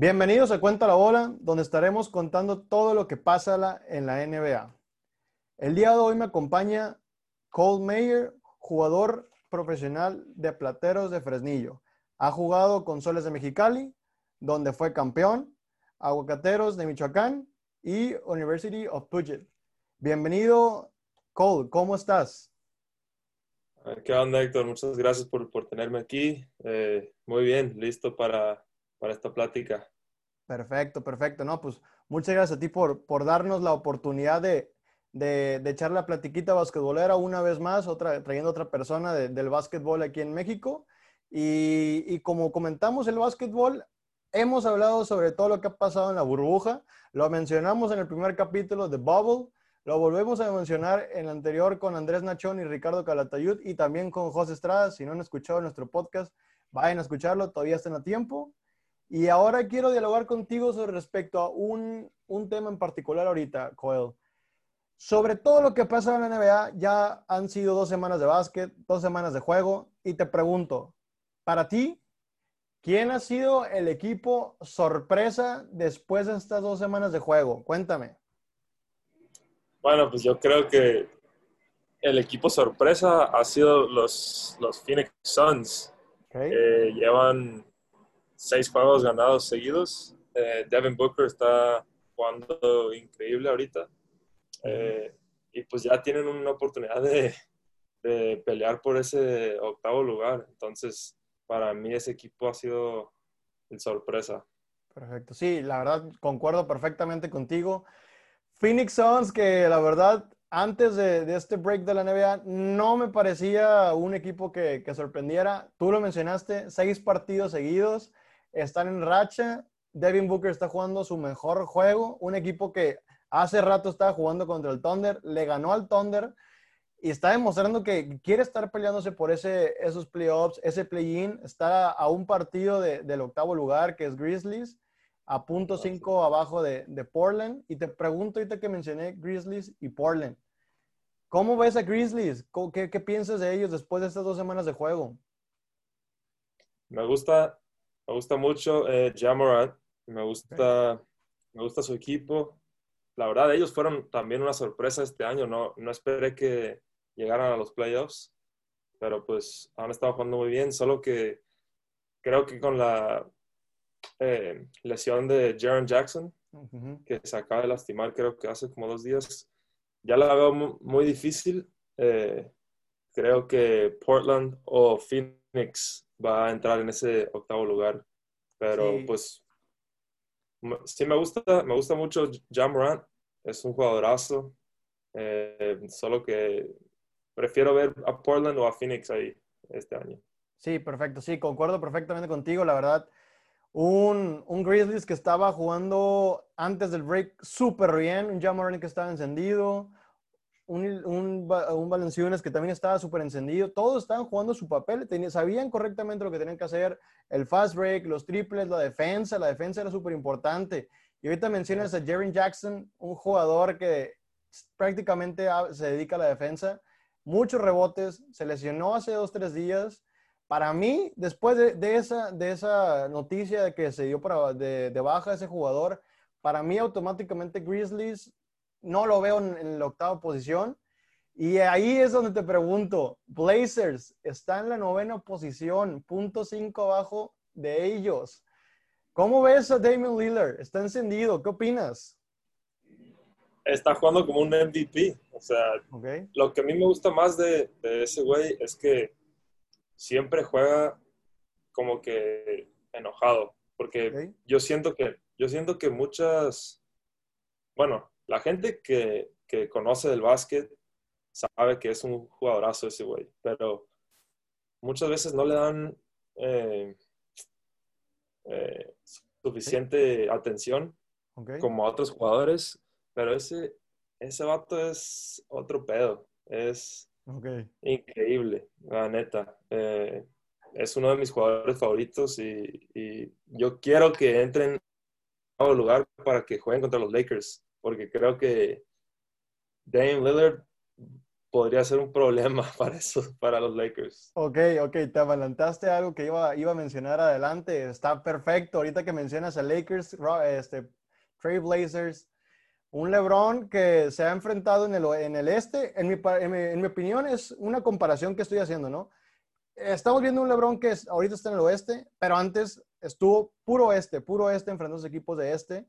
Bienvenidos a Cuenta la Bola, donde estaremos contando todo lo que pasa en la NBA. El día de hoy me acompaña Cole Mayer, jugador profesional de Plateros de Fresnillo. Ha jugado con Soles de Mexicali, donde fue campeón, Aguacateros de Michoacán y University of Puget. Bienvenido, Cole, ¿cómo estás? ¿Qué onda, Héctor? Muchas gracias por, tenerme aquí. Eh, muy bien, listo para para esta plática. Perfecto, perfecto. No, pues muchas gracias a ti por, por darnos la oportunidad de, de, echar la platiquita basquetbolera una vez más, otra, trayendo otra persona del básquetbol aquí en México. Y, y, como comentamos el básquetbol, hemos hablado sobre todo lo que ha pasado en la burbuja. Lo mencionamos en el primer capítulo de Bubble. Lo volvemos a mencionar en el anterior con Andrés Nachón y Ricardo Calatayud y también con José Estrada. Si no han escuchado nuestro podcast, vayan a escucharlo, todavía están a tiempo. Y ahora quiero dialogar contigo sobre respecto a un, un tema en particular ahorita, Coel. Sobre todo lo que pasa en la NBA, ya han sido dos semanas de básquet, dos semanas de juego, y te pregunto, para ti, ¿quién ha sido el equipo sorpresa después de estas dos semanas de juego? Cuéntame. Bueno, pues yo creo que el equipo sorpresa ha sido los, los Phoenix Suns. que llevan seis juegos ganados seguidos. Eh, Devin Booker está jugando increíble ahorita. Eh, y pues ya tienen una oportunidad de, pelear por ese octavo lugar. Entonces, para mí ese equipo ha sido el sorpresa. Perfecto. Sí, la verdad, concuerdo perfectamente contigo. Phoenix Suns, que la verdad, antes de, este break de la NBA, no me parecía un equipo que, que sorprendiera. Tú lo mencionaste, seis partidos seguidos están en racha. Devin Booker está jugando su mejor juego. Un equipo que hace rato estaba jugando contra el Thunder, le ganó al Thunder y está demostrando que quiere estar peleándose por ese, esos playoffs, ese play-in. Está a un partido del octavo lugar, que es Grizzlies, a punto cinco abajo de, Portland. Y te pregunto ahorita que mencioné Grizzlies y Portland. ¿Cómo ves a Grizzlies? ¿Qué, qué piensas de ellos después de estas dos semanas de juego? Me gusta me gusta mucho eh, me gusta, me gusta su equipo. La verdad, ellos fueron también una sorpresa este año. No, no esperé que llegaran a los playoffs, pero pues han estado jugando muy bien. Solo que creo que con la eh, lesión de Jaron Jackson, que se acaba de lastimar, creo que hace como dos días, ya la veo muy, difícil. Eh, creo que Portland o Phoenix va a entrar en ese octavo lugar. Pero pues sí me gusta, me gusta mucho John Morant, es un jugadorazo, eh, solo que prefiero ver a Portland o a Phoenix ahí este año. Sí, perfecto, sí, concuerdo perfectamente contigo, la verdad. Un, un Grizzlies que estaba jugando antes del break súper bien, un John Morant que estaba encendido, un, un, un Valenciunas que también estaba súper encendido. Todos estaban jugando su papel, sabían correctamente lo que tenían que hacer. El fast break, los triples, la defensa. La defensa era súper importante. Y ahorita mencionas a Jerry Jackson, un jugador que prácticamente se dedica a la defensa. Muchos rebotes, se lesionó hace dos, tres días. Para mí, después de, esa, de esa noticia de que se dio para, de, de baja ese jugador, para mí automáticamente Grizzlies no lo veo en, la octava posición. Y ahí es donde te pregunto, Blazers está en la novena posición, punto cinco abajo de ellos. ¿Cómo ves a Damian Lillard? Está encendido, ¿qué opinas? Está jugando como un MVP. O sea, lo que a mí me gusta más de, ese güey es que siempre juega como que enojado. Porque yo siento que, yo siento que muchas, bueno, la gente que, conoce del básquet sabe que es un jugadorazo ese güey, pero muchas veces no le dan, eh, eh, suficiente atención como a otros jugadores, pero ese, ese vato es otro pedo. Es increíble, la neta. Eh, es uno de mis jugadores favoritos y, y yo quiero que entren a un lugar para que jueguen contra los Lakers, porque creo que Dame Lillard podría ser un problema para eso, para los Lakers. Ok, ok, te adelantaste algo que iba, iba a mencionar adelante. Está perfecto. Ahorita que mencionas a Lakers, este, Trey Blazers, un LeBron que se ha enfrentado en el, en el este, en mi, en, mi, opinión es una comparación que estoy haciendo, ¿no? Estamos viendo un LeBron que ahorita está en el oeste, pero antes estuvo puro este, puro este enfrentando a equipos de este.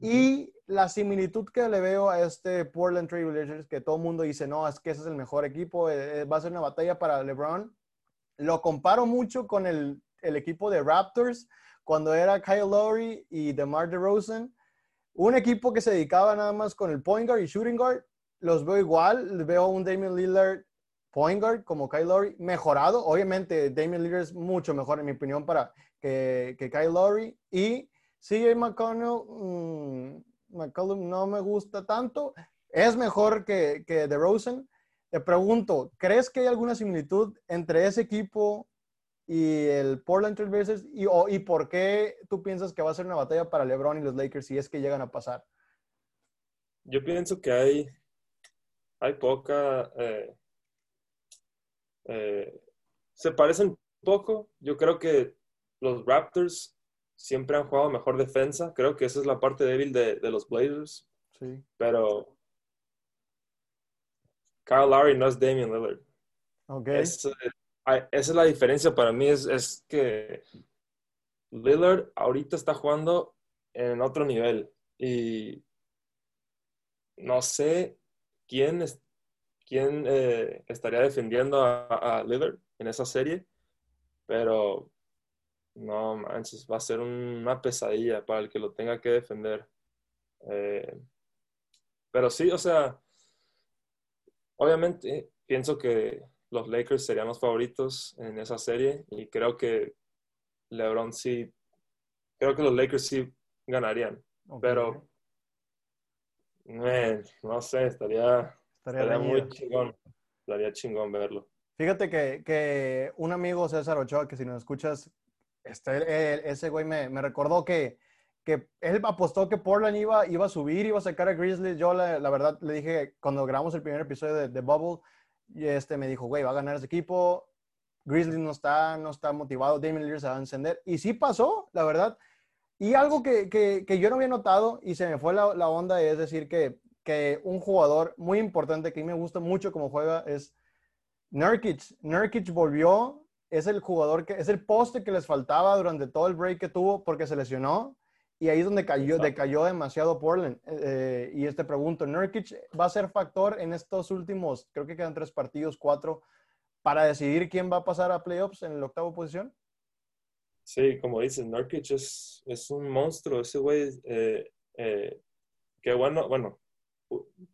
Y la similitud que le veo a este Portland Trail Blazers, que todo el mundo dice, no, es que ese es el mejor equipo, eh, eh, va a ser una batalla para LeBron. Lo comparo mucho con el, el equipo de Raptors, cuando era Kyle Lowry y DeMar DeRozan. Un equipo que se dedicaba nada más con el point guard y shooting guard. Los veo igual, veo un Damian Lillard point guard como Kyle Lowry, mejorado. Obviamente, Damian Lillard es mucho mejor, en mi opinión, para que, que Kyle Lowry. Y CJ McConnell, mm, no me gusta tanto. Es mejor que, que DeRozan. Te pregunto, ¿crees que hay alguna similitud entre ese equipo y el Portland Trail Blazers? Y, ¿Y por qué tú piensas que va a ser una batalla para LeBron y los Lakers si es que llegan a pasar? Yo pienso que hay, hay poca... Eh, eh, se parecen poco. Yo creo que los Raptors siempre han jugado mejor defensa. Creo que esa es la parte débil de, los Blazers. Sí. Pero Kyle Lowry no es Damian Lillard. Okay. esa es la diferencia para mí, es, es, que Lillard ahorita está jugando en otro nivel y no sé quién, es, quién eh, estaría defendiendo a, a Lillard en esa serie, pero no manches, va a ser una pesadilla para el que lo tenga que defender. Eh, pero sí, o sea, obviamente pienso que los Lakers serían los favoritos en esa serie y creo que LeBron sí, creo que los Lakers sí ganarían. Pero, no sé, estaría, estaría, muy chingón. Estaría chingón verlo. Fíjate que, que, un amigo, César Ochoa, que si nos escuchas, este, ese güey me, me recordó que, que, él apostó que Portland iba, iba a subir, iba a sacar a Grizzlies. Yo, la, verdad, le dije, cuando grabamos el primer episodio de, de Bubble, y este me dijo, güey, va a ganar ese equipo. Grizzlies no está, no está motivado, Damien Lillard se va a encender. Y sí pasó, la verdad. Y algo que, que, que yo no había notado y se me fue la, la onda es decir que, que un jugador muy importante que me gusta mucho como juega es Nurkic. Nurkic volvió es el jugador que es el poste que les faltaba durante todo el break que tuvo porque se lesionó y ahí es donde cayó, decayó demasiado Portland. Eh, y este pregunto, ¿Nurkic va a ser factor en estos últimos, creo que quedan tres partidos, cuatro, para decidir quién va a pasar a playoffs en la octava posición? Sí, como dices, Nurkic es, es un monstruo, ese güey, eh, eh, qué bueno, bueno,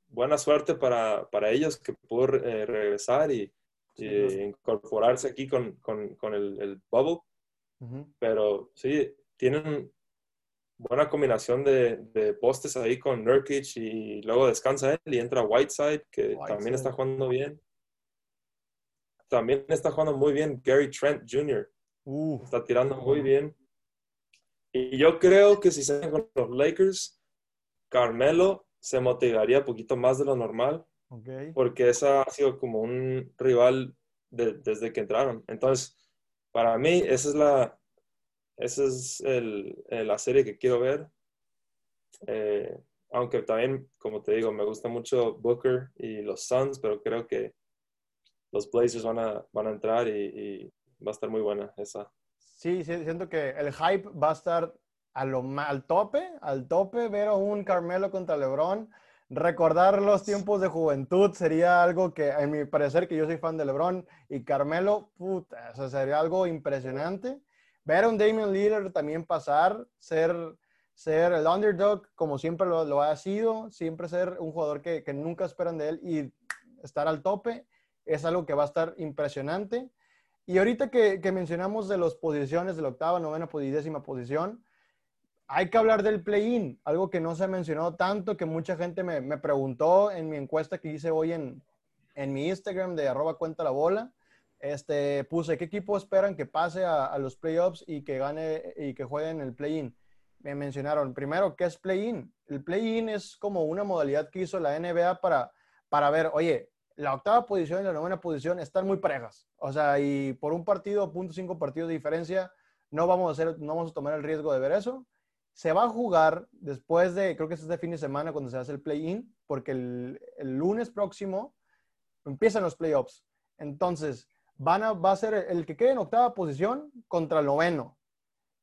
buena suerte para, para ellos que pudo regresar y, y incorporarse aquí con, con, con el, el, bubble. Pero sí, tienen buena combinación de, de, postes ahí con Nurkic y luego descansa él y entra Whiteside, que también está jugando bien. También está jugando muy bien Gary Trent Jr. Está tirando muy bien. Y yo creo que si se con los Lakers, Carmelo se motivaría un poquito más de lo normal porque esa ha sido como un rival desde que entraron. Entonces, para mí, esa es la, esa es el, la serie que quiero ver. Eh, aunque también, como te digo, me gusta mucho Booker y los Suns, pero creo que los Blazers van a, van a entrar y, va a estar muy buena esa. Sí, siento que el hype va a estar a lo, al tope, al tope, ver a un Carmelo contra LeBron recordar los tiempos de juventud sería algo que, en mi parecer, que yo soy fan de LeBron y Carmelo, puta, eso sería algo impresionante. Ver a un Damian Lillard también pasar, ser, ser el underdog como siempre lo, ha sido, siempre ser un jugador que, nunca esperan de él y estar al tope, es algo que va a estar impresionante. Y ahorita que, que mencionamos de las posiciones de la octava, novena y décima posición, hay que hablar del play-in, algo que no se ha mencionado tanto, que mucha gente me, me preguntó en mi encuesta que hice hoy en, en mi Instagram de arroba cuenta la bola. Este, puse qué equipo esperan que pase a, a los playoffs y que gane y que jueguen el play-in. Me mencionaron primero, ¿qué es play-in? El play-in es como una modalidad que hizo la NBA para, para ver, oye, la octava posición y la novena posición están muy parejas. O sea, y por un partido, punto cinco partidos de diferencia, no vamos a hacer, no vamos a tomar el riesgo de ver eso se va a jugar después de, creo que es este fin de semana cuando se hace el play-in, porque el, lunes próximo empiezan los playoffs. Entonces, van a, va a ser el que quede en octava posición contra el noveno.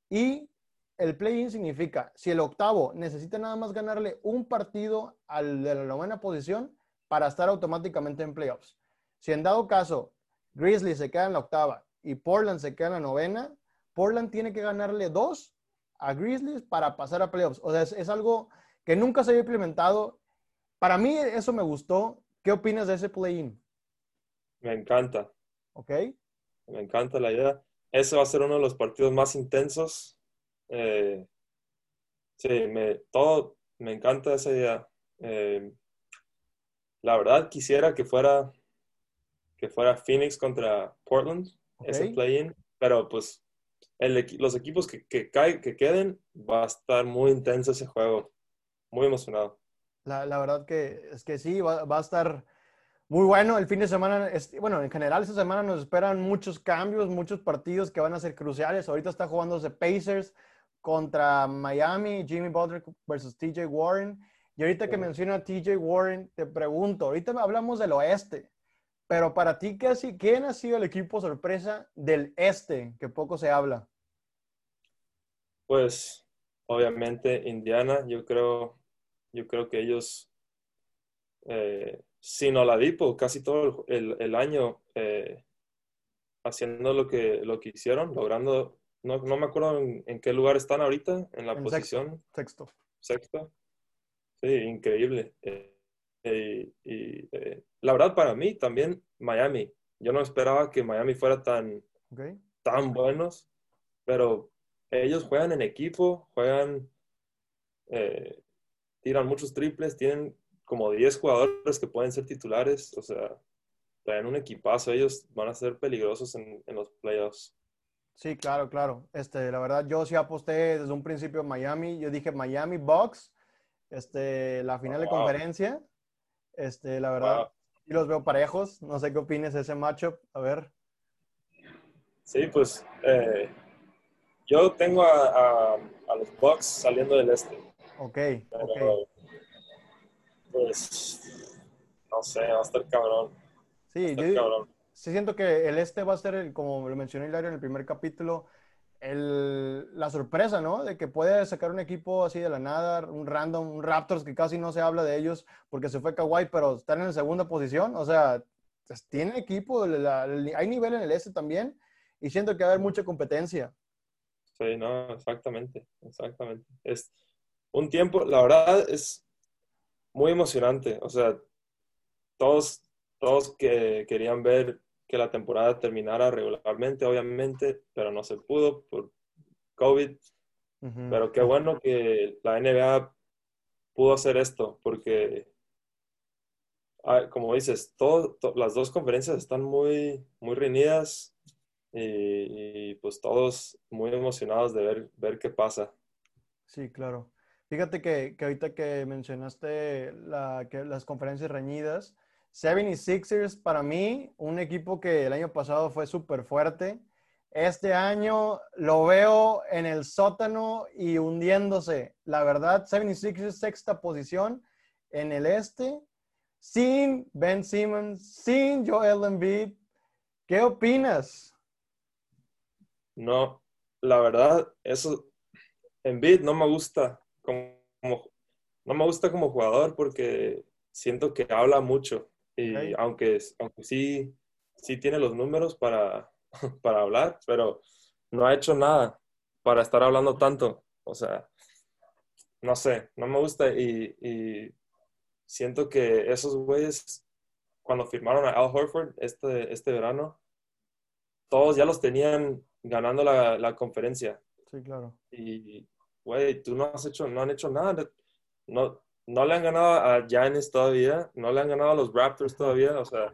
Y el play-in significa, si el octavo necesita nada más ganarle un partido al de la novena posición para estar automáticamente en playoffs. Si en dado caso Grizzly se queda en la octava y Portland se queda en la novena, Portland tiene que ganarle dos a Grizzlies para pasar a playoffs. O sea, es, algo que nunca se había implementado. Para mí eso me gustó. ¿Qué opinas de ese play-in? Me encanta. Ok. Me encanta la idea. Ese va a ser uno de los partidos más intensos. Eh, sí, me, todo, me encanta esa idea. Eh, la verdad quisiera que fuera que fuera Phoenix contra Portland, ese play-in, pero pues los equipos que, que, que queden, va a estar muy intenso ese juego. Muy emocionado. La, la verdad que es que sí, va, va, a estar muy bueno. El fin de semana, bueno, en general esta semana nos esperan muchos cambios, muchos partidos que van a ser cruciales. Ahorita está jugándose Pacers contra Miami, Jimmy Butler versus TJ Warren. Y ahorita que menciona TJ Warren, te pregunto, ahorita hablamos del oeste. Pero para ti, ¿quién ha sido el equipo sorpresa del este, que poco se habla? Pues, obviamente, Indiana, yo creo, yo creo que ellos, eh, sin Oladipo, casi todo el, año eh, haciendo lo que, lo que hicieron, logrando, no, me acuerdo en, qué lugar están ahorita, en la posición. Sexto. Sexto. Sí, increíble. Eh, y, eh, la verdad, para mí también Miami. Yo no esperaba que Miami fuera tan, tan buenos, pero ellos juegan en equipo, juegan, eh, tiran muchos triples, tienen como 10 jugadores que pueden ser titulares, o sea, traen un equipazo, ellos van a ser peligrosos en, en los playoffs. Sí, claro, claro. Este, la verdad, yo sí aposté desde un principio en Miami. Yo dije Miami Bucks, este, la final de conferencia. Este, la verdad, y los veo parejos. No sé qué opines de ese matchup. A ver. Sí, pues eh, yo tengo a, a, los Bucks saliendo del este. Ok, ok. Pues no sé, va a estar cabrón. Sí, yo sí siento que el este va a ser, como lo mencioné Hilario en el primer capítulo, la sorpresa, ¿no? De que puede sacar un equipo así de la nada, un random, un Raptors que casi no se habla de ellos porque se fue Kawhi, pero están en segunda posición. O sea, tiene equipo, hay nivel en el este también y siento que va a haber mucha competencia. Sí, no, exactamente, exactamente. Es un tiempo, la verdad es muy emocionante. O sea, todos, todos que querían ver que la temporada terminara regularmente, obviamente, pero no se pudo por COVID. Pero qué bueno que la NBA pudo hacer esto, porque, ah, como dices, las dos conferencias están muy, muy reunidas y, pues todos muy emocionados de ver, ver qué pasa. Sí, claro. Fíjate que, que ahorita que mencionaste la, que las conferencias reñidas, 76ers para mí, un equipo que el año pasado fue súper fuerte. Este año lo veo en el sótano y hundiéndose. La verdad, 76ers sexta posición en el este, sin Ben Simmons, sin Joel Embiid. ¿Qué opinas? No, la verdad, eso, Embiid no me gusta como, no me gusta como jugador porque siento que habla mucho y aunque, aunque sí, sí tiene los números para, para hablar, pero no ha hecho nada para estar hablando tanto. O sea, no sé, no me gusta y, siento que esos güeyes, cuando firmaron a Al Horford este, este verano, todos ya los tenían ganando la, la conferencia. Sí, claro. Y, güey, tú no has hecho, no han hecho nada. No, no le han ganado a Giannis todavía, no le han ganado a los Raptors todavía, o sea,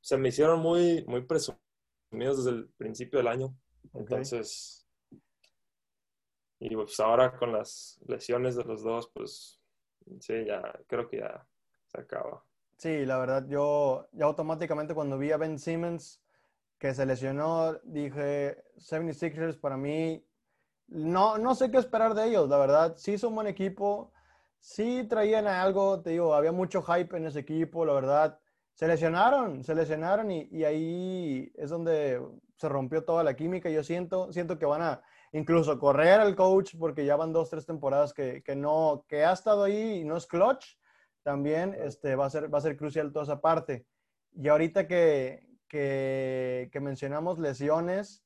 se me hicieron muy, muy presumidos desde el principio del año. Entonces, y pues ahora con las lesiones de los dos, pues sí, ya creo que ya se acaba. Sí, la verdad, yo ya automáticamente cuando vi a Ben Simmons que se lesionó, dije, 76ers para mí, no, no sé qué esperar de ellos, la verdad, sí son un buen equipo, sí traían algo, te digo, había mucho hype en ese equipo, la verdad, se lesionaron, se lesionaron y, y ahí es donde se rompió toda la química, yo siento, siento que van a incluso correr al coach porque ya van dos, tres temporadas que, que no, que ha estado ahí y no es clutch, también este, va, a ser, va a ser crucial toda esa parte. Y ahorita que, que, que mencionamos lesiones,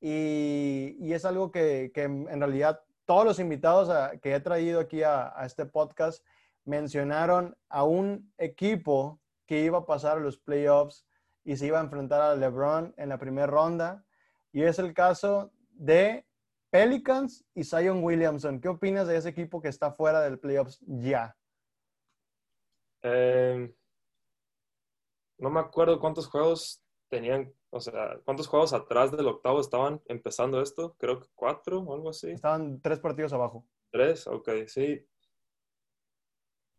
y, y, es algo que, que, en realidad todos los invitados que he traído aquí a, este podcast mencionaron a un equipo que iba a pasar a los playoffs y se iba a enfrentar a LeBron en la primera ronda. Y es el caso de Pelicans y Zion Williamson. ¿Qué opinas de ese equipo que está fuera del playoffs ya? Eh, no me acuerdo cuántos juegos tenían, o sea, cuántos juegos atrás del octavo estaban empezando esto. Creo que cuatro o algo así. Estaban tres partidos abajo. Tres, ok, sí.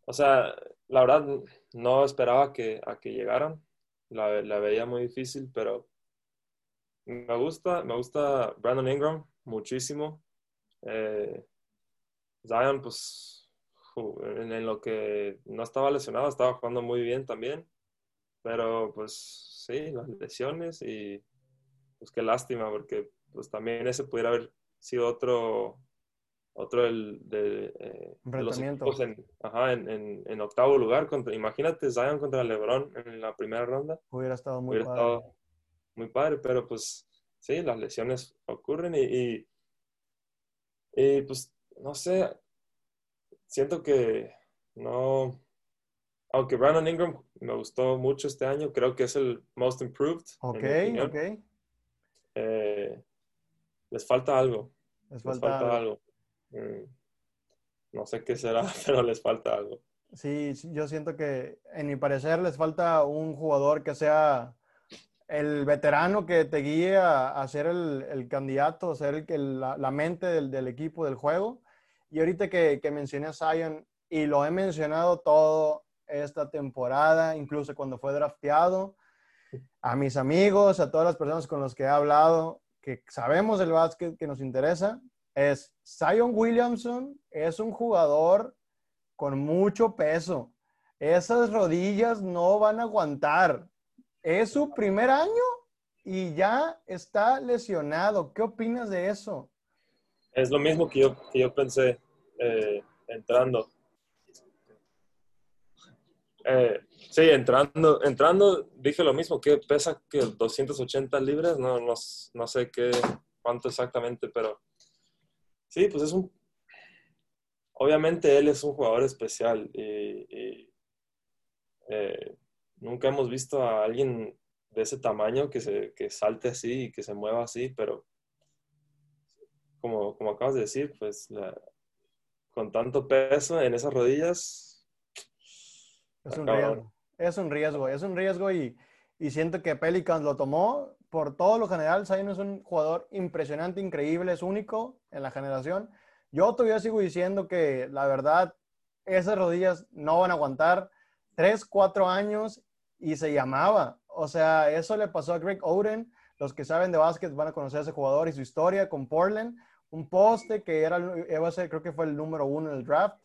O sea, la verdad no esperaba que, a que llegaran. La, la veía muy difícil, pero me gusta, me gusta Brandon Ingram muchísimo. Eh, Zion, pues, en, lo que no estaba lesionado, estaba jugando muy bien también. Pero, pues, sí, las lesiones y, pues, qué lástima, porque, pues, también ese pudiera haber sido otro, otro del, de, eh, de los equipos en, ajá, en, en, en, octavo lugar. Contra, imagínate Zion contra LeBron en la primera ronda. Hubiera estado muy Hubiera padre. Estado muy padre, pero pues sí, las lesiones ocurren y, y, y, pues no sé, siento que no, aunque Brandon Ingram me gustó mucho este año, creo que es el most improved. Ok, ok. Eh, les falta algo. Les falta, les falta algo. algo. Mm, no sé qué será, pero les falta algo. Sí, yo siento que, en mi parecer, les falta un jugador que sea el veterano que te guíe a, a ser el, el, candidato, a ser el, el, la, la, mente del, del, equipo, del juego. Y ahorita que, que mencioné a Zion, y lo he mencionado todo esta temporada, incluso cuando fue drafteado, a mis amigos, a todas las personas con las que he hablado, que sabemos el básquet que nos interesa, es Zion Williamson es un jugador con mucho peso. Esas rodillas no van a aguantar. Es su primer año y ya está lesionado. ¿Qué opinas de eso? Es lo mismo que yo, que yo pensé eh, entrando. Eh, sí, entrando, entrando dije lo mismo, que pesa que 280 libras, no, no, no sé qué, cuánto exactamente, pero Sí, pues es un... Obviamente él es un jugador especial y, eh, nunca hemos visto a alguien de ese tamaño que, se, que salte así y que se mueva así, pero como, como acabas de decir, pues con tanto peso en esas rodillas... Es un riesgo, es un riesgo, es un riesgo y, y siento que Pelicans lo tomó por todo lo general, Zion es un jugador impresionante, increíble, es único en la generación. Yo todavía sigo diciendo que la verdad, esas rodillas no van a aguantar tres, cuatro años y se llamaba. O sea, eso le pasó a Greg Oden. Los que saben de básquet van a conocer a ese jugador y su historia con Portland. Un poste que era, creo que fue el número uno en el draft.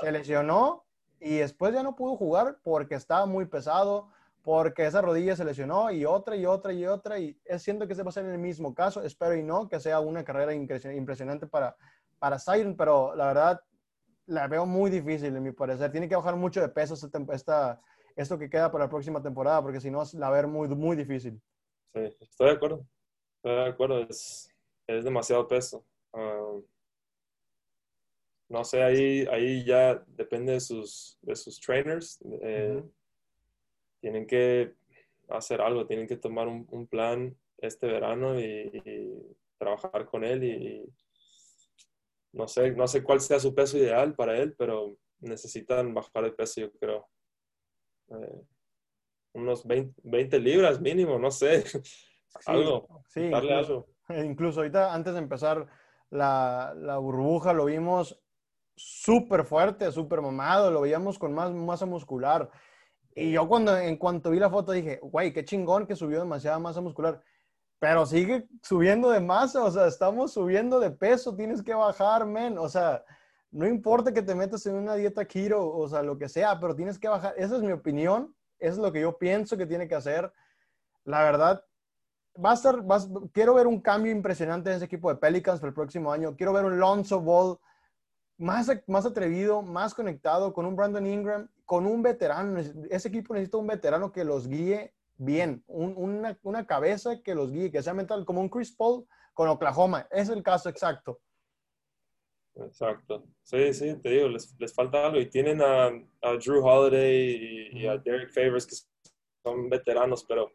Se lesionó y después ya no pudo jugar porque estaba muy pesado porque esa rodilla se lesionó y otra y otra y otra y siento que se va a ser el mismo caso, espero y no que sea una carrera impresionante para, para Siren, pero la verdad la veo muy difícil en mi parecer, tiene que bajar mucho de peso esta, esta, esto que queda para la próxima temporada porque si no la ver muy, muy difícil. Sí, estoy de acuerdo, estoy de acuerdo, es, es demasiado peso. Um, no sé, ahí, ahí ya depende de sus, de sus trainers. Eh, uh -huh tienen que hacer algo, tienen que tomar un, un plan este verano y, trabajar con él y, no sé, no sé cuál sea su peso ideal para él, pero necesitan bajar el peso, yo creo. Eh, unos 20, libras mínimo, no sé. algo. Sí, incluso, incluso, ahorita, antes de empezar la, la burbuja, lo vimos súper fuerte, súper mamado, lo veíamos con más masa muscular. Y yo cuando, en cuanto vi la foto dije, güey, qué chingón que subió demasiada masa muscular. Pero sigue subiendo de masa, o sea, estamos subiendo de peso, tienes que bajar, men. O sea, no importa que te metas en una dieta keto, o sea, lo que sea, pero tienes que bajar. Esa es mi opinión, eso es lo que yo pienso que tiene que hacer. La verdad, va a estar, quiero ver un cambio impresionante en ese equipo de Pelicans para el próximo año. Quiero ver un Lonzo Ball más, más atrevido, más conectado, con un Brandon Ingram, con un veterano. Ese equipo necesita un veterano que los guíe bien, una, una, cabeza que los guíe, que sea mental, como un Chris Paul con Oklahoma. Es el caso exacto. Exacto. Sí, sí, te digo, les, les falta algo. Y tienen a, a Drew Holiday y, a Derek Favors, que son veteranos, pero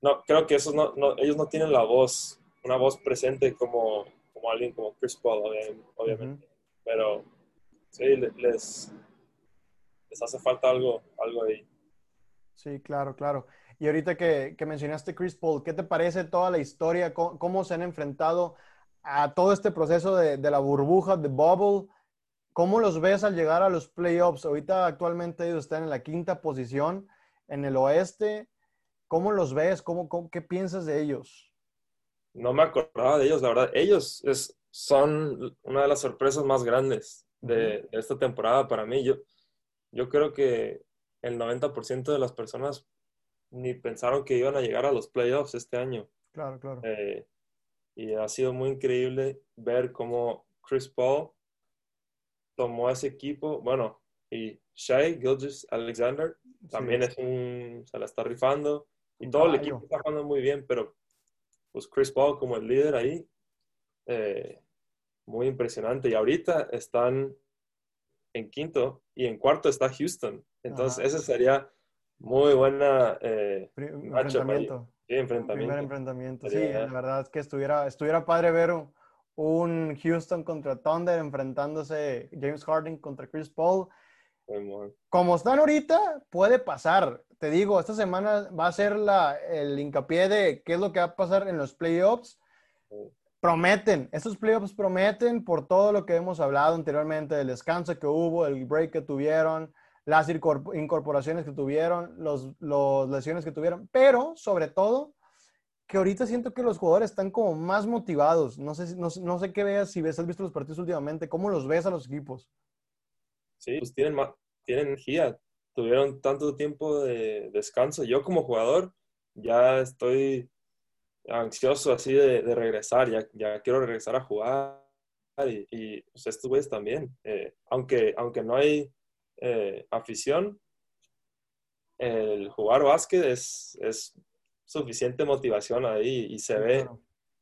no, creo que esos no, no, ellos no tienen la voz, una voz presente como, como alguien como Chris Paul, obviamente pero sí, les, les hace falta algo, algo ahí. Sí, claro, claro. Y ahorita que, que mencionaste Chris Paul, ¿qué te parece toda la historia? ¿Cómo, se han enfrentado a todo este proceso de, de, la burbuja, de bubble? ¿Cómo los ves al llegar a los playoffs? Ahorita actualmente ellos están en la quinta posición en el oeste. ¿Cómo los ves? ¿Cómo, cómo qué piensas de ellos? No me acordaba de ellos, la verdad. Ellos es, son una de las sorpresas más grandes de, esta temporada para mí. Yo, yo creo que el 90% de las personas ni pensaron que iban a llegar a los playoffs este año. Claro, claro. Eh, y ha sido muy increíble ver cómo Chris Paul tomó ese equipo. Bueno, y Shea Gilgis Alexander también es un, se la está rifando. Y todo el equipo está jugando muy bien, pero pues Chris Paul como el líder ahí eh, muy impresionante. Y ahorita están en quinto y en cuarto está Houston. Entonces, ese sería muy buena eh, enfrentamiento. Sí, enfrentamiento. Primer enfrentamiento. sí, la verdad es que estuviera, estuviera padre ver un, Houston contra Thunder enfrentándose James Harden contra Chris Paul. Como están ahorita, puede pasar. Te digo, esta semana va a ser la, el hincapié de qué es lo que va a pasar en los playoffs prometen, estos playoffs prometen por todo lo que hemos hablado anteriormente, del descanso que hubo, el break que tuvieron, las incorporaciones que tuvieron, los, los lesiones que tuvieron, pero sobre todo que ahorita siento que los jugadores están como más motivados. No sé, no, no sé qué veas, si ves, has visto los partidos últimamente, ¿cómo los ves a los equipos? Sí, pues tienen, tienen energía, tuvieron tanto tiempo de descanso. Yo como jugador ya estoy ansioso así de, regresar, ya, ya, quiero regresar a jugar y, y pues estos güeyes también. Eh, aunque, aunque no hay eh, afición, el jugar básquet es, es, suficiente motivación ahí y se ve,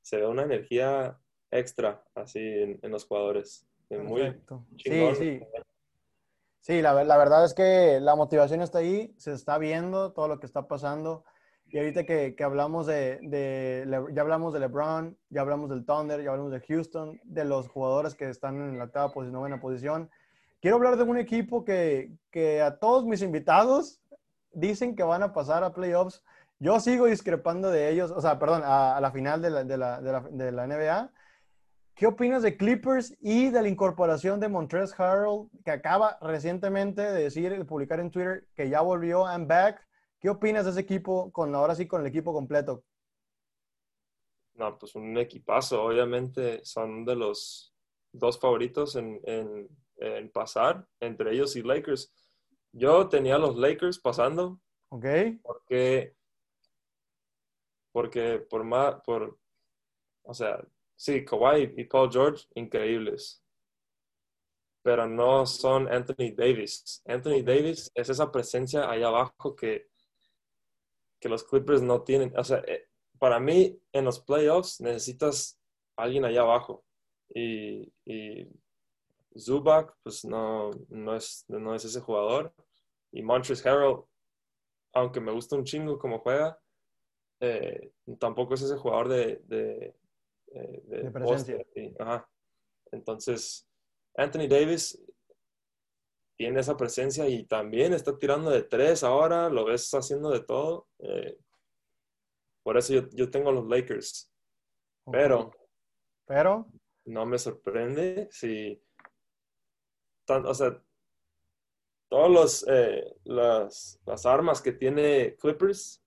se ve una energía extra así en, los jugadores. Muy sí, sí. Sí, la, la verdad es que la motivación está ahí, se está viendo todo lo que está pasando. Y ahorita que, que hablamos de, de, ya hablamos de LeBron, ya hablamos del Thunder, ya hablamos de Houston, de los jugadores que están en la octava posición, novena posición. Quiero hablar de un equipo que, que a todos mis invitados dicen que van a pasar a playoffs. Yo sigo discrepando de ellos, o sea, perdón, a, la final de la, de, la, de, la, de la, NBA. ¿Qué opinas de Clippers y de la incorporación de Montrezl Harrell, que acaba recientemente de decir, de publicar en Twitter que ya volvió, I'm back? ¿Qué opinas de ese equipo con ahora sí con el equipo completo? No, pues un equipazo. Obviamente son de los dos favoritos en, pasar, entre ellos y Lakers. Yo tenía los Lakers pasando. Ok. Porque, porque por más, por, o sea, sí, Kawhi y Paul George, increíbles. Pero no son Anthony Davis. Anthony Davis es esa presencia allá abajo que que los Clippers no tienen. O sea, eh, para mí, en los playoffs necesitas alguien allá abajo. Y, y Zubac, pues no, no, es, no es ese jugador. Y Montrezl Harrell, aunque me gusta un chingo como juega, eh, tampoco es ese jugador de, de, eh, de, presencia. ajá. Entonces, Anthony Davis tiene esa presencia y también está tirando de tres ahora, lo ves haciendo de todo. eh, por eso yo, yo tengo los Lakers, pero Pero, no me sorprende si, tan- o sea, todos los, eh, las, las armas que tiene Clippers,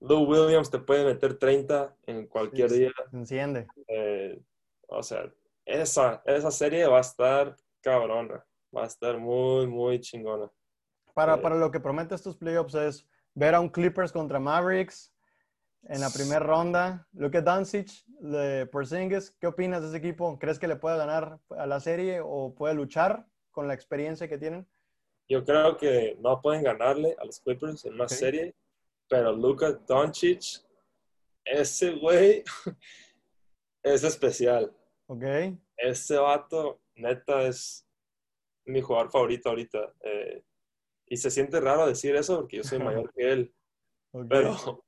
Lou Williams te puede meter 30 en cualquier Sí, día. enciende. eh, o sea, esa, esa serie va a estar cabrona, va a estar muy, muy chingona. Para, Eh. para lo que promete estos playoffs es ver a un Clippers contra Mavericks en la primera ronda. Luka Doncic de Porzingis, ¿qué opinas de ese equipo? ¿Crees que le puede ganar a la serie o puede luchar con la experiencia que tienen? Yo creo que no pueden ganarle a los Clippers en una Ok. serie, pero Luka Doncic, ese güey es especial. ¿Ok? Ese vato, neta, es mi jugador favorito ahorita. eh, y se siente raro decir eso porque yo soy mayor que él, ok. pero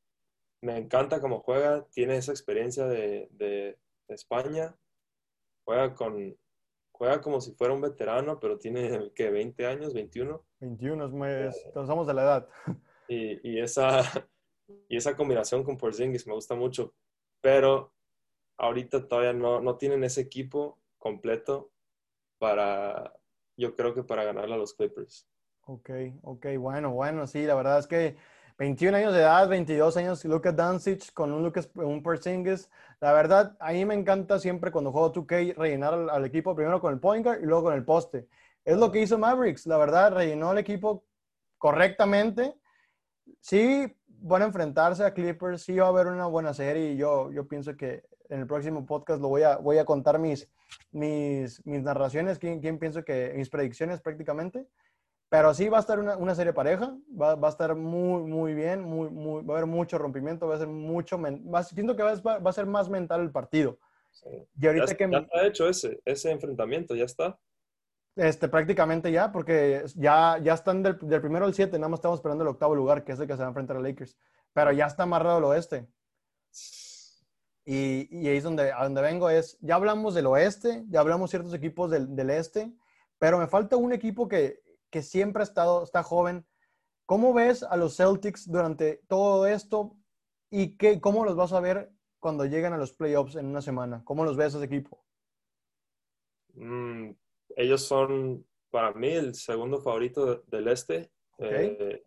me encanta cómo juega, tiene esa experiencia de, España, juega con juega como si fuera un veterano, pero tiene que 20 años, 21. 21 es muy... es- somos de la edad. Y, y esa, y esa combinación con Porzingis me gusta mucho. Pero ahorita todavía no, no tienen ese equipo completo para, yo creo que para ganarle a los Clippers. Ok, ok, bueno, bueno, sí, la verdad es que 21 años de edad, 22 años Luka Doncic con un Lucas, un Porzingis. La verdad, a mí me encanta siempre cuando juego 2K rellenar al, al equipo primero con el point guard y luego con el poste. Es lo que hizo Mavericks, la verdad, rellenó el equipo correctamente. Sí, van a enfrentarse a Clippers, sí va a haber una buena serie y yo, yo pienso que en el próximo podcast lo voy a, voy a contar mis, mis, mis narraciones, quién, quién pienso que, mis predicciones prácticamente. Pero sí va a estar una, una serie pareja, va, va, a estar muy, muy bien, muy, muy, va a haber mucho rompimiento, va a ser mucho, va, siento que va, va, a ser más mental el partido. Sí. Y ahorita ya, que... ya está hecho ese, ese enfrentamiento, ya está. Este, prácticamente ya, porque ya, ya están del, del primero al 7, nada más estamos esperando el octavo lugar, que es el que se va a enfrentar a Lakers. Pero ya está amarrado el oeste. Y, y ahí es donde, a donde vengo, es, ya hablamos del oeste, ya hablamos ciertos equipos del, del este, pero me falta un equipo que, que siempre ha estado, está joven. ¿Cómo ves a los Celtics durante todo esto y qué, cómo los vas a ver cuando lleguen a los playoffs en una semana? ¿Cómo los ves ese equipo? Mm, ellos son, para mí, el segundo favorito de, del este. Okay. Eh,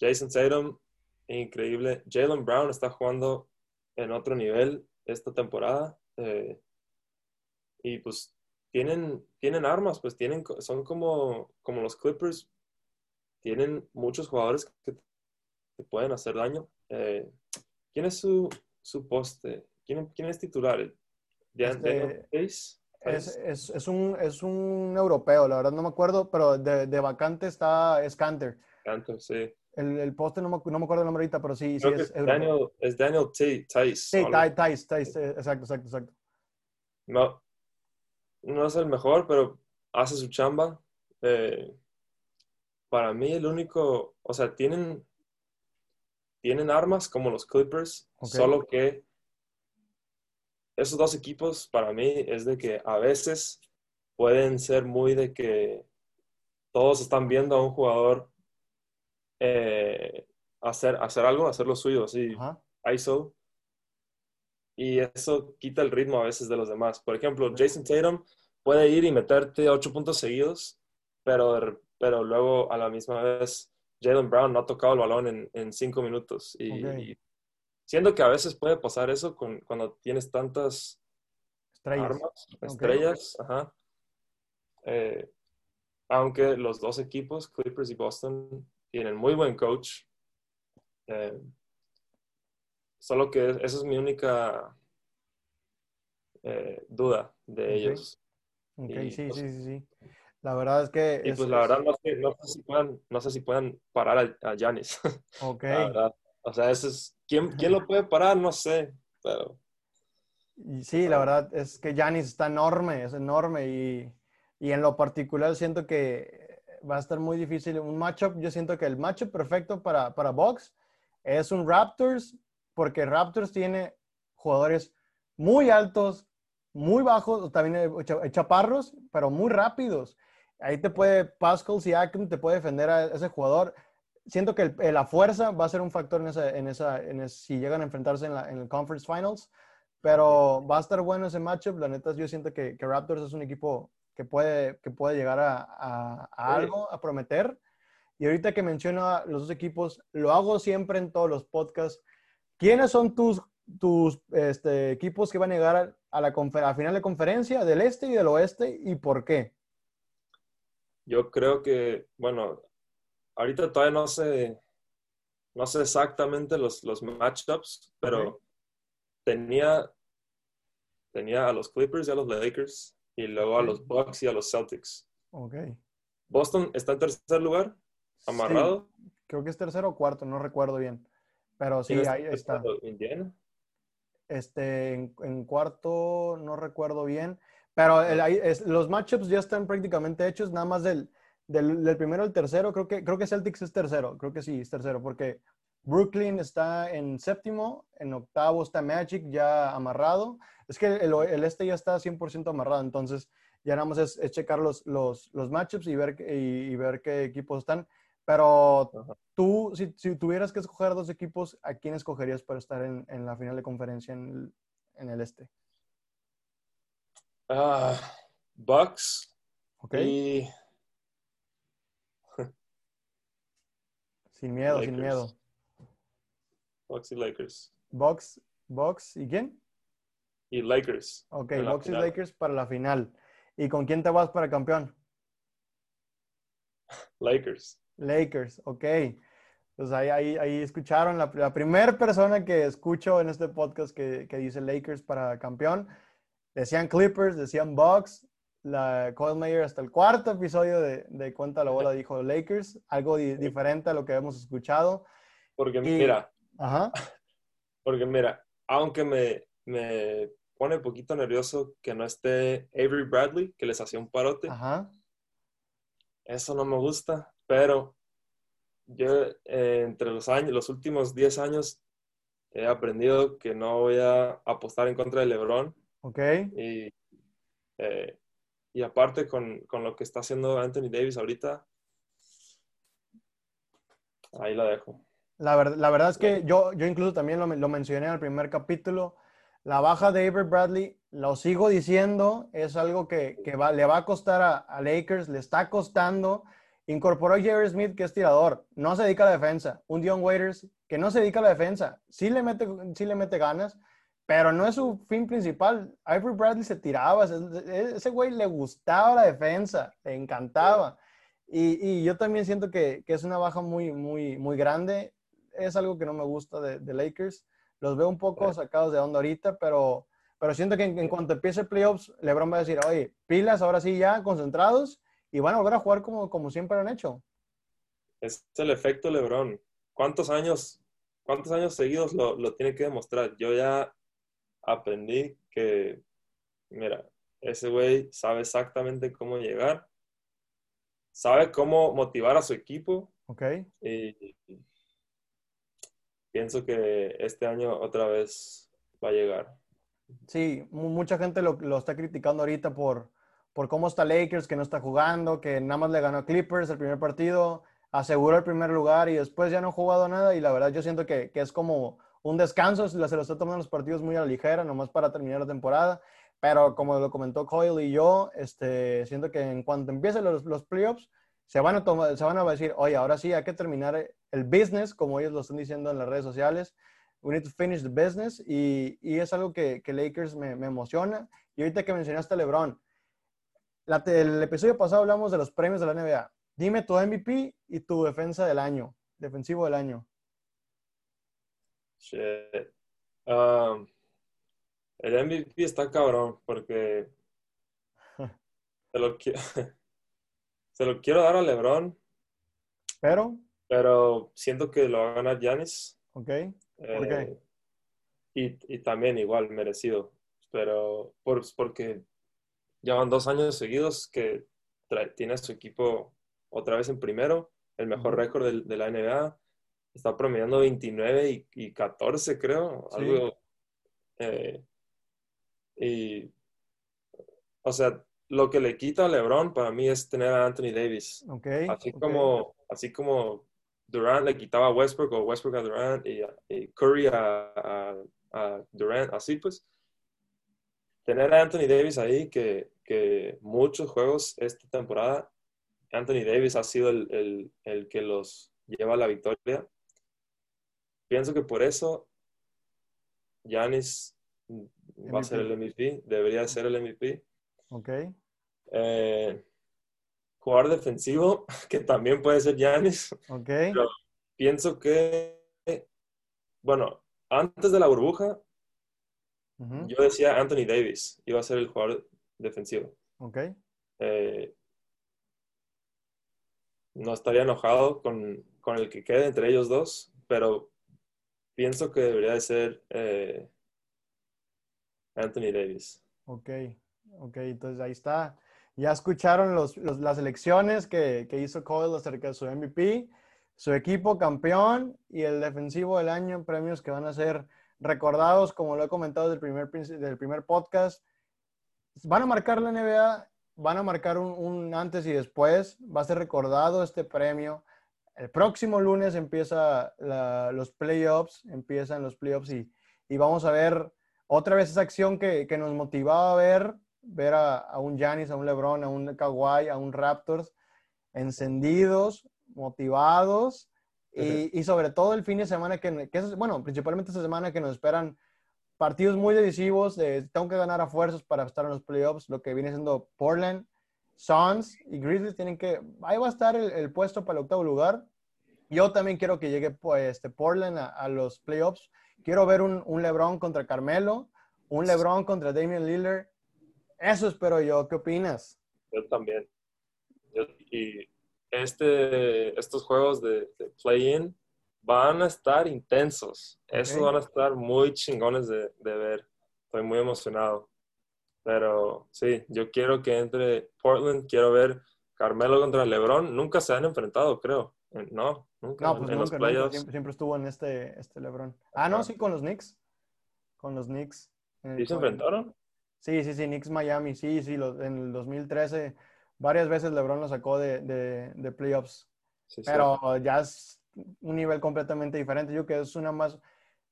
Jason Tatum, increíble. Jalen Brown está jugando en otro nivel esta temporada. Eh, y pues tienen, tienen armas, pues tienen, son como, como los Clippers. Tienen muchos jugadores que te pueden hacer daño. Eh, ¿Quién es su, su poste? ¿Quién, ¿Quién, es titular? Este, es, es, es, un, es un europeo, la verdad no me acuerdo, pero de, de vacante está Scanter. Cantor, sí. El, el poste no me, no me, acuerdo el nombre ahorita, pero sí, es, es Daniel, es Daniel Tice. Sí, Tice, Tice, exacto, exacto, exacto. No, no es el mejor, pero hace su chamba. Eh, para mí el único, o sea, tienen, tienen armas como los Clippers, okay. solo que esos dos equipos para mí es de que a veces pueden ser muy de que todos están viendo a un jugador eh, hacer, hacer algo, hacer lo suyo, así, Ajá. ISO. Y eso quita el ritmo a veces de los demás. Por ejemplo, Jason Tatum puede ir y meterte ocho puntos seguidos, pero, pero luego a la misma vez Jalen Brown no ha tocado el balón en, en cinco minutos. Y, okay. y, siendo que a veces puede pasar eso con, cuando tienes tantas estrellas. armas, estrellas, okay. ajá. Eh, aunque los dos equipos, Clippers y Boston, tienen muy buen coach. Eh, solo que esa es mi única eh, duda de okay. ellos. Ok, y, sí, pues, sí, sí, sí. La verdad es que... Y es, pues la verdad no sé, no sé, si, puedan, no sé si puedan parar a Janis. Ok. la verdad. O sea, ese es, ¿quién, ¿quién lo puede parar? No sé, pero... Y sí, la verdad es que Janis está enorme, es enorme y, y, en lo particular siento que va a estar muy difícil un matchup. Yo siento que el matchup perfecto para, para Box es un Raptors porque Raptors tiene jugadores muy altos, muy bajos, también chaparros, pero muy rápidos. Ahí te puede, Pascal Siakam te puede defender a ese jugador. Siento que la fuerza va a ser un factor en esa, en esa, si llegan a enfrentarse en el Conference Finals, pero va a estar bueno ese matchup. La neta, yo siento que, que Raptors es un equipo que puede, que puede llegar a, a, algo, a prometer. Y ahorita que menciono los dos equipos, lo hago siempre en todos los podcasts. ¿Quiénes son tus, tus este, equipos que van a llegar a, la, a final de conferencia del este y del oeste y por qué? Yo creo que, bueno, ahorita todavía no sé, no sé exactamente los, los matchups, pero tenía, tenía a los Clippers y a los Lakers y luego a los Bucks y a los Celtics. Ok. ¿Boston está en tercer lugar? ¿Amarrado? creo que es tercero o cuarto, no recuerdo bien. Pero sí, ahí está. ¿Indiana? Este, en, cuarto, no recuerdo bien. Pero los matchups ya están prácticamente hechos, nada más del, del, primero al tercero. Creo que, creo que Celtics es tercero, creo que sí, es tercero, porque Brooklyn está en séptimo, en octavo está Magic ya amarrado. Es que el, este ya está 100% amarrado, entonces ya nada más es, checar los, los, los, matchups y ver, y, ver qué equipos están. Pero tú, si, si, tuvieras que escoger dos equipos, ¿a quién escogerías para estar en, en la final de conferencia en el, en el este? Uh, Bucks. Okay. sin miedo, sin miedo. Bucks y Lakers. Bucks, Bucks y quién? Y Lakers. Ok, Bucks y Lakers para la final. ¿Y con quién te vas para campeón? Lakers. Lakers, ok. Pues ahí, ahí, ahí escucharon la, la primera persona que escucho en este podcast que, que dice Lakers para campeón. Decían Clippers, decían Bucks. La Cole Mayer hasta el cuarto episodio de, de Cuenta la Bola dijo Lakers, algo diferente a lo que hemos escuchado. Porque mira, ajá. porque mira, aunque me, me pone un poquito nervioso que no esté Avery Bradley, que les hacía un parote. Ajá. Eso no me gusta, pero yo eh, entre los años, los últimos 10 años he aprendido que no voy a apostar en contra de LeBron Ok. Y, eh, y aparte con, con, lo que está haciendo Anthony Davis ahorita, ahí la dejo. La, ver, la verdad es que yo, yo incluso también lo, lo mencioné en el primer capítulo. La baja de Avery Bradley, lo sigo diciendo, es algo que, que va, le va a costar a, a, Lakers, le está costando. Incorporó a Jerry Smith, que es tirador, no se dedica a la defensa. Un Dion Waiters, que no se dedica a la defensa, sí le mete, sí le mete ganas, pero no es su fin principal. Ivory Bradley se tiraba, ese güey le gustaba la defensa, le encantaba. Y, y yo también siento que, que, es una baja muy, muy, muy grande. Es algo que no me gusta de, de Lakers. Los veo un poco sacados de onda ahorita, pero, pero siento que en, cuanto empiece playoffs, LeBron va a decir, oye, pilas, ahora sí ya, concentrados, y van a volver a jugar como, como siempre han hecho. Es el efecto LeBron. ¿Cuántos años, cuántos años seguidos lo, lo tiene que demostrar? Yo ya aprendí que, mira, ese güey sabe exactamente cómo llegar, sabe cómo motivar a su equipo. Ok. Y pienso que este año otra vez va a llegar. Sí, mucha gente lo, lo está criticando ahorita por, por cómo está Lakers, que no está jugando, que nada más le ganó a Clippers el primer partido, aseguró el primer lugar y después ya no ha jugado nada. Y la verdad, yo siento que, que es como un descanso, se lo está tomando los partidos muy a la ligera, nomás para terminar la temporada. Pero como lo comentó Coyle y yo, este, siento que en cuanto empiecen los, los playoffs, se van, a tomar, se van a decir, oye, ahora sí hay que terminar el business, como ellos lo están diciendo en las redes sociales. We need to finish the business. Y, y es algo que, que Lakers me, me, emociona. Y ahorita que mencionaste a LeBron, la, el episodio pasado hablamos de los premios de la NBA. Dime tu MVP y tu defensa del año, defensivo del año. Um, el MVP está cabrón porque se lo, se lo quiero dar a LeBron. Pero. Pero siento que lo va a ganar Giannis. Ok. Eh, y, y, también igual merecido. Pero por, porque llevan dos años seguidos que tiene a su equipo otra vez en primero, el mejor récord de, de, la NBA está promediando 29 y, 14, creo. Algo. Eh, y. O sea, lo que le quita a LeBron para mí es tener a Anthony Davis. así, Como, así como Durant le quitaba a Westbrook o Westbrook a Durant y, Curry a, Durant, así pues. Tener a Anthony Davis ahí, que, que muchos juegos esta temporada, Anthony Davis ha sido el, el que los lleva a la victoria. Pienso que por eso Giannis va a ser el MVP, debería ser el MVP. Ok. Eh, jugador defensivo, que también puede ser Giannis. Ok. Pero pienso que, bueno, antes de la burbuja, yo decía Anthony Davis iba a ser el jugador defensivo. Ok. Eh, no estaría enojado con, con, el que quede entre ellos dos, pero pienso que debería de ser eh, Anthony Davis. Ok, ok, entonces ahí está. Ya escucharon las elecciones que, que, hizo Coyle acerca de su MVP, su equipo campeón y el defensivo del año, premios que van a ser recordados, como lo he comentado del primer, del primer podcast. Van a marcar la NBA, van a marcar un, antes y después, va a ser recordado este premio el próximo lunes empieza los playoffs, empiezan los playoffs y, y, vamos a ver otra vez esa acción que, que nos motivaba a ver, ver a, un Giannis, a un LeBron, a un Kawhi, a un Raptors encendidos, motivados y, y, sobre todo el fin de semana que, que es, bueno, principalmente esta semana que nos esperan partidos muy decisivos, de, tengo que ganar a fuerzas para estar en los playoffs, lo que viene siendo Portland, Suns y Grizzlies tienen que, ahí va a estar el, puesto para el octavo lugar. Yo también quiero que llegue pues, este Portland a, los playoffs. Quiero ver un, un, LeBron contra Carmelo, un LeBron contra Damian Lillard. Eso espero yo. ¿Qué opinas? Yo también. y este, estos juegos de, play-in van a estar intensos. Esos van a estar muy chingones de, de ver. Estoy muy emocionado. Pero sí, yo quiero que entre Portland, quiero ver Carmelo contra LeBron. Nunca se han enfrentado, creo. No, nunca. No, pues en nunca, los siempre, siempre, estuvo en este, este LeBron. Ah, no, sí, con los Knicks. Con los Knicks. ¿Y se enfrentaron? Sí, sí, sí, Knicks Miami. Sí, sí, en el 2013 varias veces LeBron lo sacó de, de, de playoffs. Pero ya es un nivel completamente diferente. Yo que es una más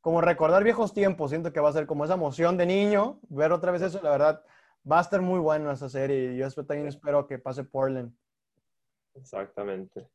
como recordar viejos tiempos. Siento que va a ser como esa emoción de niño, ver otra vez eso. La verdad, va a estar muy bueno esa serie y yo también espero que pase Portland. Exactamente.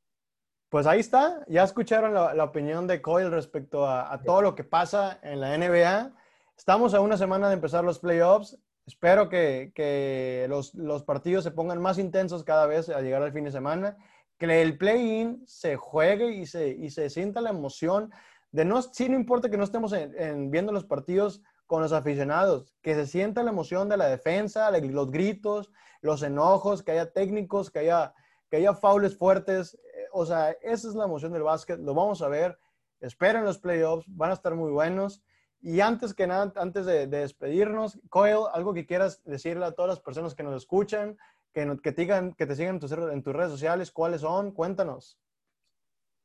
Pues ahí está. Ya escucharon la, opinión de Coyle respecto a, todo lo que pasa en la NBA. Estamos a una semana de empezar los playoffs. Espero que, que los, los, partidos se pongan más intensos cada vez al llegar al fin de semana. Que el play-in se juegue y se, y se sienta la emoción de no, sí, no importa que no estemos en, viendo los partidos con los aficionados, que se sienta la emoción de la defensa, los gritos, los enojos, que haya técnicos, que haya, que haya faules fuertes. Eh, o sea, esa es la emoción del básquet, lo vamos a ver. Esperen los playoffs, van a estar muy buenos. Y antes que nada, antes de, despedirnos, Coyle, algo que quieras decirle a todas las personas que nos escuchan, que, que, te, digan, que te sigan en tus, en tus redes sociales, cuáles son, cuéntanos.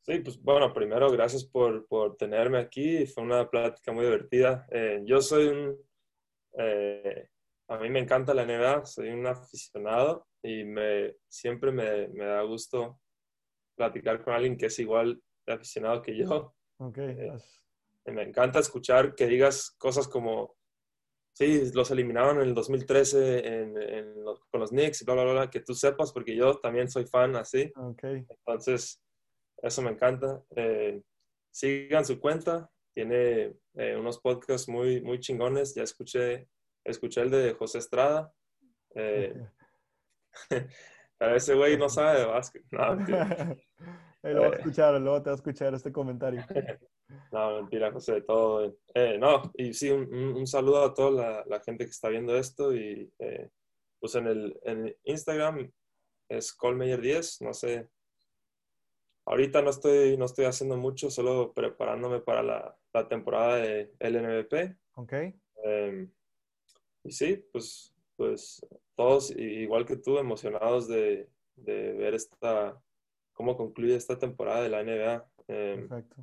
Sí, pues bueno, primero gracias por, por tenerme aquí. Fue una plática muy divertida. Eh, yo soy un... Eh, a mí me encanta la NBA, soy un aficionado y me, siempre me, me, da gusto platicar con alguien que es igual de aficionado que yo. Okay. Eh, me encanta escuchar que digas cosas como, sí, los eliminaron en el 2013 en, con los Knicks y bla, bla, bla, que tú sepas, porque yo también soy fan así. Okay. Entonces, eso me encanta. Eh, sigan su cuenta, tiene eh, unos podcasts muy, muy chingones. Ya escuché, escuché el de José Estrada. Eh, ese güey no sabe de básquet. No, lo va a escuchar, luego te va a escuchar este comentario. No, mentira, José, todo. no, y sí, un, saludo a toda la, gente que está viendo esto. Y pues en el en Instagram es Colmeyer10, no sé Ahorita no estoy, no estoy haciendo mucho, solo preparándome para la, la temporada de LNVP. Ok. Em, y sí, pues, pues todos, igual que tú, emocionados de, de ver esta, cómo concluye esta temporada de la NBA. Em, Perfecto.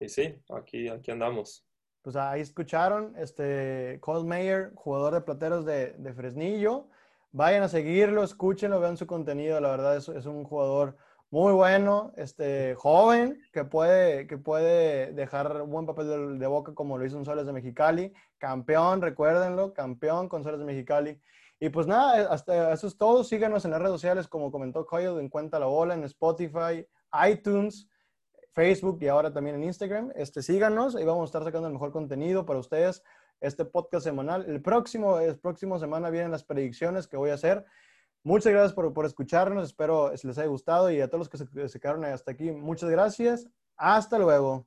y sí, aquí, aquí andamos. Pues ahí escucharon, este Cole Mayer, jugador de plateros de, de Fresnillo. Vayan a seguirlo, escúchenlo, vean su contenido. La verdad es, es un jugador muy bueno, este, joven, que puede, que puede dejar buen papel de, de, boca como lo hizo en Soles de Mexicali. Campeón, recuérdenlo, campeón con Soles de Mexicali. Y pues nada, hasta eso es todo. Síganos en las redes sociales, como comentó Coyle, en Cuenta la Bola, en Spotify, iTunes, Facebook y ahora también en Instagram. Este, síganos y vamos a estar sacando el mejor contenido para ustedes. Este podcast semanal. El próximo, el próximo semana vienen las predicciones que voy a hacer. Muchas gracias por, por escucharnos. Espero les haya gustado y a todos los que se, se quedaron hasta aquí, muchas gracias. Hasta luego.